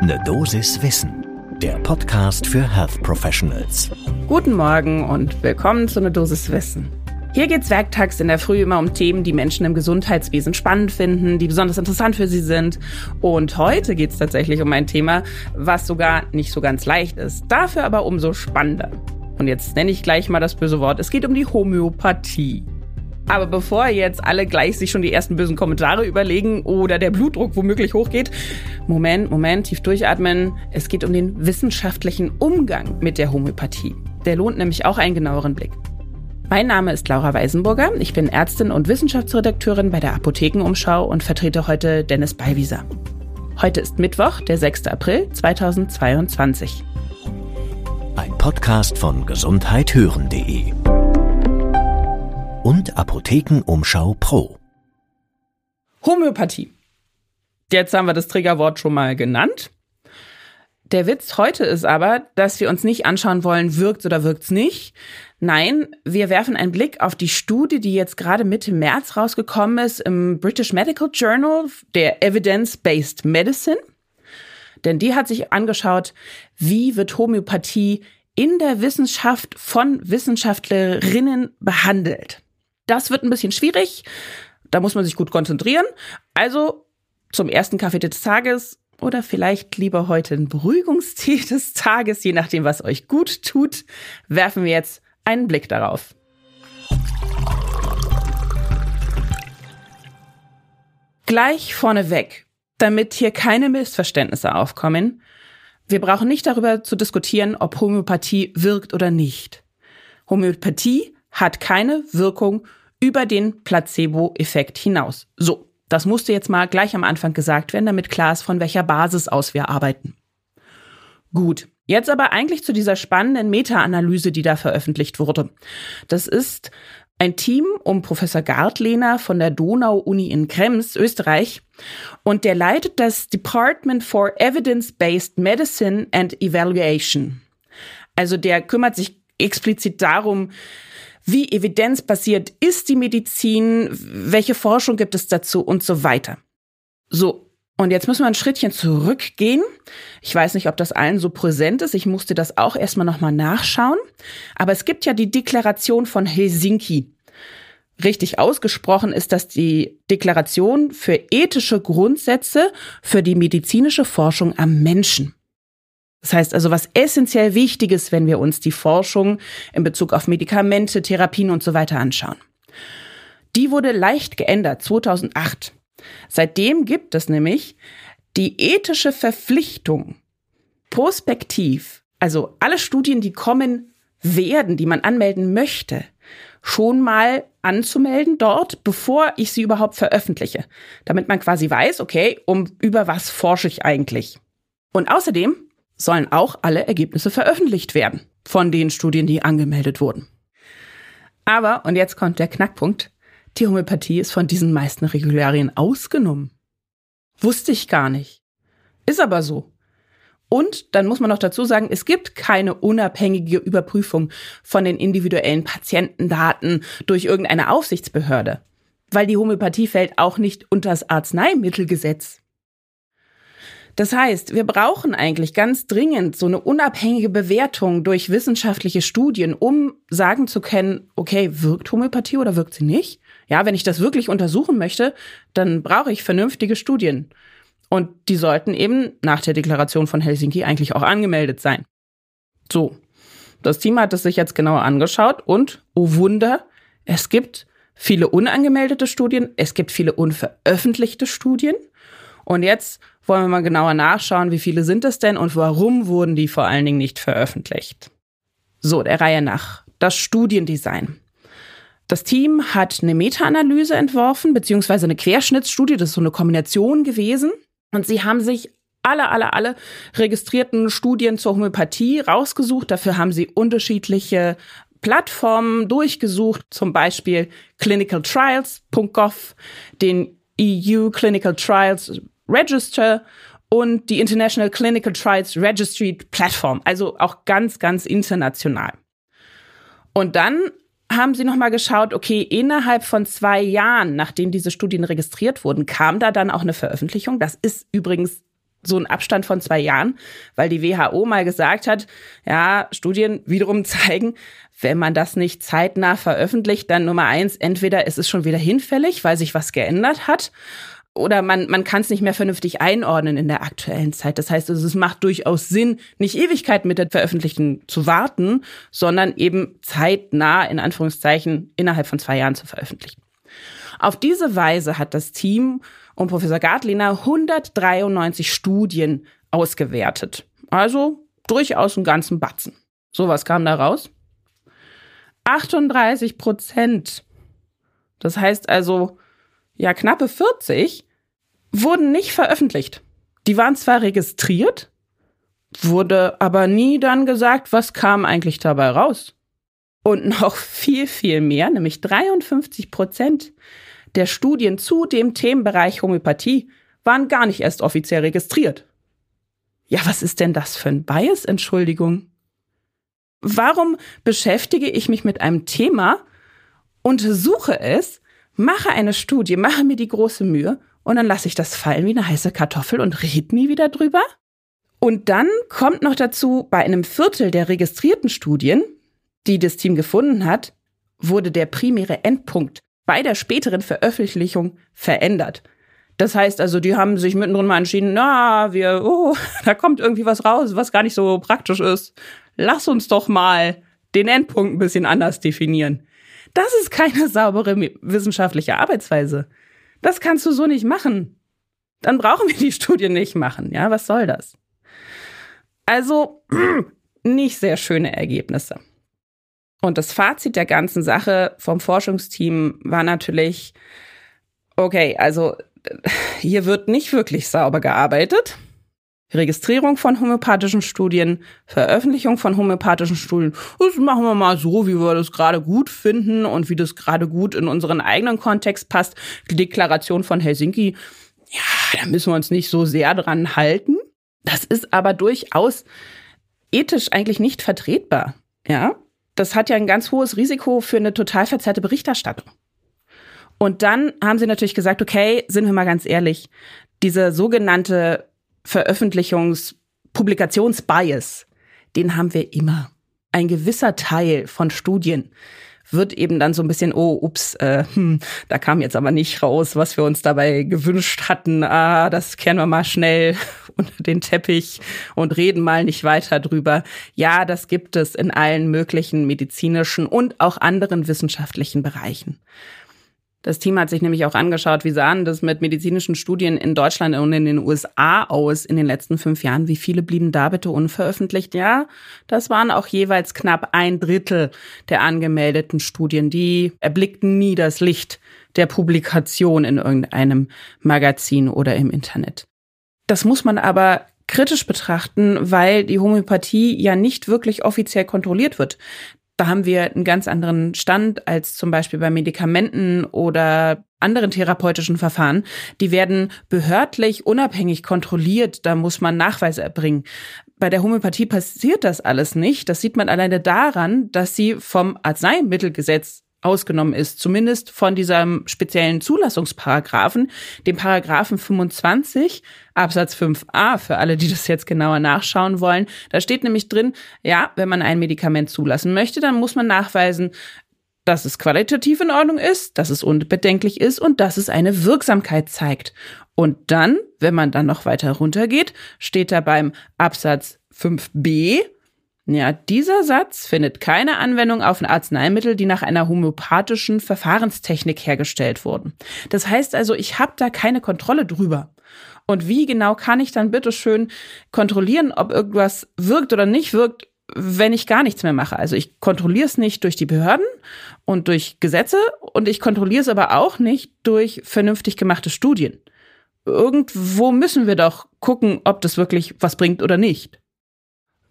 Ne Dosis Wissen, der Podcast für Health Professionals. Guten Morgen und willkommen zu Ne Dosis Wissen. Hier geht's werktags in der Früh immer um Themen, die Menschen im Gesundheitswesen spannend finden, die besonders interessant für sie sind. Und heute geht's tatsächlich um ein Thema, was sogar nicht so ganz leicht ist, dafür aber umso spannender. Und jetzt nenne ich gleich mal das böse Wort. Es geht um die Homöopathie. Aber bevor jetzt alle gleich sich schon die ersten bösen Kommentare überlegen oder der Blutdruck womöglich hochgeht, Moment, Moment, tief durchatmen. Es geht um den wissenschaftlichen Umgang mit der Homöopathie. Der lohnt nämlich auch einen genaueren Blick. Mein Name ist Laura Weisenburger. Ich bin Ärztin und Wissenschaftsredakteurin bei der Apothekenumschau und vertrete heute Dennis Beiwieser. Heute ist Mittwoch, der 6. April 2022. Ein Podcast von gesundheithören.de und Apothekenumschau Pro. Homöopathie. Jetzt haben wir das Triggerwort schon mal genannt. Der Witz heute ist aber, dass wir uns nicht anschauen wollen, wirkt's oder wirkt's nicht. Nein, wir werfen einen Blick auf die Studie, die jetzt gerade Mitte März rausgekommen ist im British Medical Journal, der Evidence-Based Medicine. Denn die hat sich angeschaut, wie wird Homöopathie in der Wissenschaft von Wissenschaftlerinnen behandelt. Das wird ein bisschen schwierig. Da muss man sich gut konzentrieren. Also zum ersten Kaffee des Tages oder vielleicht lieber heute ein Beruhigungstee des Tages, je nachdem, was euch gut tut, werfen wir jetzt einen Blick darauf. Gleich vorneweg, damit hier keine Missverständnisse aufkommen, wir brauchen nicht darüber zu diskutieren, ob Homöopathie wirkt oder nicht. Homöopathie hat keine Wirkung über den Placebo-Effekt hinaus. So, das musste jetzt mal gleich am Anfang gesagt werden, damit klar ist, von welcher Basis aus wir arbeiten. Gut, jetzt aber eigentlich zu dieser spannenden Meta-Analyse, die da veröffentlicht wurde. Das ist ein Team um Professor Gartlehner von der Donau-Uni in Krems, Österreich. Und der leitet das Department for Evidence-Based Medicine and Evaluation. Also der kümmert sich explizit darum, wie evidenzbasiert ist die Medizin, welche Forschung gibt es dazu und so weiter. So, und jetzt müssen wir ein Schrittchen zurückgehen. Ich weiß nicht, ob das allen so präsent ist. Ich musste das auch erstmal nochmal nachschauen. Aber es gibt ja die Deklaration von Helsinki. Richtig ausgesprochen ist das die Deklaration für ethische Grundsätze für die medizinische Forschung am Menschen. Das heißt also, was essentiell wichtig ist, wenn wir uns die Forschung in Bezug auf Medikamente, Therapien und so weiter anschauen. Die wurde leicht geändert 2008. Seitdem gibt es nämlich die ethische Verpflichtung, prospektiv, also alle Studien, die kommen werden, die man anmelden möchte, schon mal anzumelden dort, bevor ich sie überhaupt veröffentliche, damit man quasi weiß, okay, um über was forsche ich eigentlich. Und außerdem sollen auch alle Ergebnisse veröffentlicht werden von den Studien, die angemeldet wurden. Aber, und jetzt kommt der Knackpunkt, die Homöopathie ist von diesen meisten Regularien ausgenommen. Wusste ich gar nicht. Ist aber so. Und dann muss man noch dazu sagen, es gibt keine unabhängige Überprüfung von den individuellen Patientendaten durch irgendeine Aufsichtsbehörde, weil die Homöopathie fällt auch nicht unter das Arzneimittelgesetz. Das heißt, wir brauchen eigentlich ganz dringend so eine unabhängige Bewertung durch wissenschaftliche Studien, um sagen zu können, okay, wirkt Homöopathie oder wirkt sie nicht? Ja, wenn ich das wirklich untersuchen möchte, dann brauche ich vernünftige Studien. Und die sollten eben nach der Deklaration von Helsinki eigentlich auch angemeldet sein. So. Das Team hat es sich jetzt genauer angeschaut und, oh Wunder, es gibt viele unangemeldete Studien, es gibt viele unveröffentlichte Studien. Und jetzt wollen wir mal genauer nachschauen, wie viele sind es denn und warum wurden die vor allen Dingen nicht veröffentlicht. So, der Reihe nach. Das Studiendesign. Das Team hat eine Meta-Analyse entworfen, beziehungsweise eine Querschnittsstudie, das ist so eine Kombination gewesen. Und sie haben sich alle, alle, alle registrierten Studien zur Homöopathie rausgesucht. Dafür haben sie unterschiedliche Plattformen durchgesucht, zum Beispiel clinicaltrials.gov, den EU Clinical Trials Register und die International Clinical Trials Registry Platform, also auch ganz, ganz international. Und dann haben sie nochmal geschaut, okay, innerhalb von zwei Jahren, nachdem diese Studien registriert wurden, kam da dann auch eine Veröffentlichung. Das ist übrigens so einen Abstand von zwei Jahren, weil die WHO mal gesagt hat, ja, Studien wiederum zeigen, wenn man das nicht zeitnah veröffentlicht, dann Nummer eins, entweder es ist schon wieder hinfällig, weil sich was geändert hat, oder man, man kann es nicht mehr vernünftig einordnen in der aktuellen Zeit. Das heißt, also, es macht durchaus Sinn, nicht Ewigkeit mit der Veröffentlichung zu warten, sondern eben zeitnah, in Anführungszeichen, innerhalb von zwei Jahren zu veröffentlichen. Auf diese Weise hat das Team um Professor Gartliner 193 Studien ausgewertet. Also durchaus einen ganzen Batzen. So, was kam da raus? 38 Prozent. Das heißt also, ja, knappe 40 wurden nicht veröffentlicht. Die waren zwar registriert, wurde aber nie dann gesagt, was kam eigentlich dabei raus. Und noch viel, viel mehr, nämlich 53 Prozent der Studien zu dem Themenbereich Homöopathie waren gar nicht erst offiziell registriert. Ja, was ist denn das für ein Bias, Entschuldigung? Warum beschäftige ich mich mit einem Thema, untersuche es, mache eine Studie, mache mir die große Mühe und dann lasse ich das fallen wie eine heiße Kartoffel und rede nie wieder drüber? Und dann kommt noch dazu, bei einem Viertel der registrierten Studien, die das Team gefunden hat, wurde der primäre Endpunkt bei der späteren Veröffentlichung verändert. Das heißt also, die haben sich mittendrin mal entschieden, na, wir, oh, da kommt irgendwie was raus, was gar nicht so praktisch ist. Lass uns doch mal den Endpunkt ein bisschen anders definieren. Das ist keine saubere wissenschaftliche Arbeitsweise. Das kannst du so nicht machen. Dann brauchen wir die Studie nicht machen. Ja, was soll das? Also, nicht sehr schöne Ergebnisse. Und das Fazit der ganzen Sache vom Forschungsteam war natürlich, okay, also hier wird nicht wirklich sauber gearbeitet. Registrierung von homöopathischen Studien, Veröffentlichung von homöopathischen Studien, das machen wir mal so, wie wir das gerade gut finden und wie das gerade gut in unseren eigenen Kontext passt. Die Deklaration von Helsinki, ja, da müssen wir uns nicht so sehr dran halten. Das ist aber durchaus ethisch eigentlich nicht vertretbar. Ja, das hat ja ein ganz hohes Risiko für eine total verzerrte Berichterstattung. Und dann haben sie natürlich gesagt, okay, sind wir mal ganz ehrlich, diese sogenannte Veröffentlichungs-, Publikationsbias, den haben wir immer. Ein gewisser Teil von Studien wird eben dann so ein bisschen, oh, ups, äh, hm, da kam jetzt aber nicht raus, was wir uns dabei gewünscht hatten. Ah, das kehren wir mal schnell unter den Teppich und reden mal nicht weiter drüber. Ja, das gibt es in allen möglichen medizinischen und auch anderen wissenschaftlichen Bereichen. Das Team hat sich nämlich auch angeschaut, wie sahen das mit medizinischen Studien in Deutschland und in den USA aus in den letzten fünf Jahren. Wie viele blieben da bitte unveröffentlicht? Ja, das waren auch jeweils knapp ein Drittel der angemeldeten Studien. Die erblickten nie das Licht der Publikation in irgendeinem Magazin oder im Internet. Das muss man aber kritisch betrachten, weil die Homöopathie ja nicht wirklich offiziell kontrolliert wird. Da haben wir einen ganz anderen Stand als zum Beispiel bei Medikamenten oder anderen therapeutischen Verfahren. Die werden behördlich unabhängig kontrolliert. Da muss man Nachweise erbringen. Bei der Homöopathie passiert das alles nicht. Das sieht man alleine daran, dass sie vom Arzneimittelgesetz ausgenommen ist, zumindest von diesem speziellen Zulassungsparagraphen, dem Paragraphen 25 Absatz 5a für alle, die das jetzt genauer nachschauen wollen. Da steht nämlich drin, ja, wenn man ein Medikament zulassen möchte, dann muss man nachweisen, dass es qualitativ in Ordnung ist, dass es unbedenklich ist und dass es eine Wirksamkeit zeigt. Und dann, wenn man dann noch weiter runtergeht, steht da beim Absatz 5b ja, dieser Satz findet keine Anwendung auf Arzneimittel, die nach einer homöopathischen Verfahrenstechnik hergestellt wurden. Das heißt also, ich habe da keine Kontrolle drüber. Und wie genau kann ich dann bitte schön kontrollieren, ob irgendwas wirkt oder nicht wirkt, wenn ich gar nichts mehr mache? Also ich kontrolliere es nicht durch die Behörden und durch Gesetze und ich kontrolliere es aber auch nicht durch vernünftig gemachte Studien. Irgendwo müssen wir doch gucken, ob das wirklich was bringt oder nicht.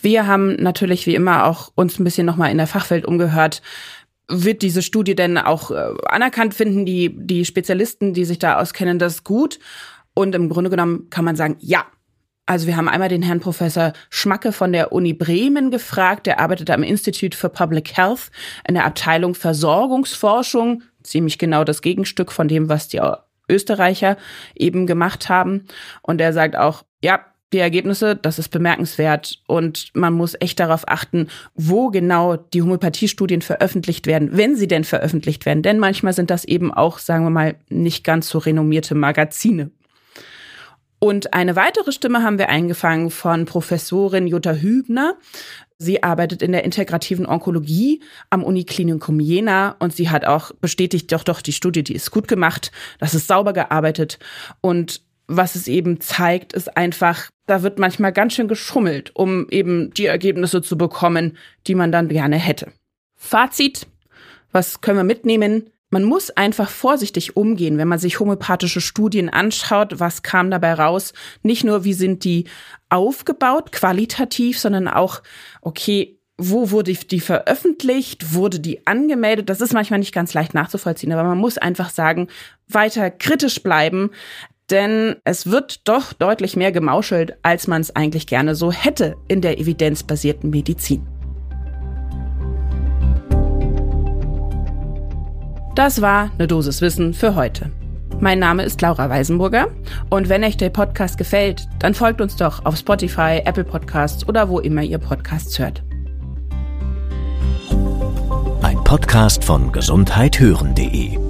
Wir haben natürlich wie immer auch uns ein bisschen nochmal in der Fachwelt umgehört. Wird diese Studie denn auch äh, anerkannt finden, die, die Spezialisten, die sich da auskennen, das gut? Und im Grunde genommen kann man sagen, ja. Also wir haben einmal den Herrn Professor Schmacke von der Uni Bremen gefragt. Der arbeitet am Institute for Public Health in der Abteilung Versorgungsforschung. Ziemlich genau das Gegenstück von dem, was die Österreicher eben gemacht haben. Und er sagt auch, ja, die Ergebnisse, das ist bemerkenswert und man muss echt darauf achten, wo genau die Homöopathiestudien veröffentlicht werden, wenn sie denn veröffentlicht werden. Denn manchmal sind das eben auch, sagen wir mal, nicht ganz so renommierte Magazine. Und eine weitere Stimme haben wir eingefangen von Professorin Jutta Hübner. Sie arbeitet in der integrativen Onkologie am Uniklinikum Jena und sie hat auch bestätigt, doch, doch, die Studie, die ist gut gemacht, das ist sauber gearbeitet und was es eben zeigt, ist einfach, da wird manchmal ganz schön geschummelt, um eben die Ergebnisse zu bekommen, die man dann gerne hätte. Fazit, was können wir mitnehmen? Man muss einfach vorsichtig umgehen, wenn man sich homöopathische Studien anschaut. Was kam dabei raus? Nicht nur, wie sind die aufgebaut, qualitativ, sondern auch, okay, wo wurde die veröffentlicht, wurde die angemeldet? Das ist manchmal nicht ganz leicht nachzuvollziehen, aber man muss einfach sagen, weiter kritisch bleiben denn es wird doch deutlich mehr gemauschelt, als man es eigentlich gerne so hätte in der evidenzbasierten Medizin. Das war eine Dosis Wissen für heute. Mein Name ist Laura Weisenburger und wenn euch der Podcast gefällt, dann folgt uns doch auf Spotify, Apple Podcasts oder wo immer ihr Podcasts hört. Ein Podcast von gesundheithören.de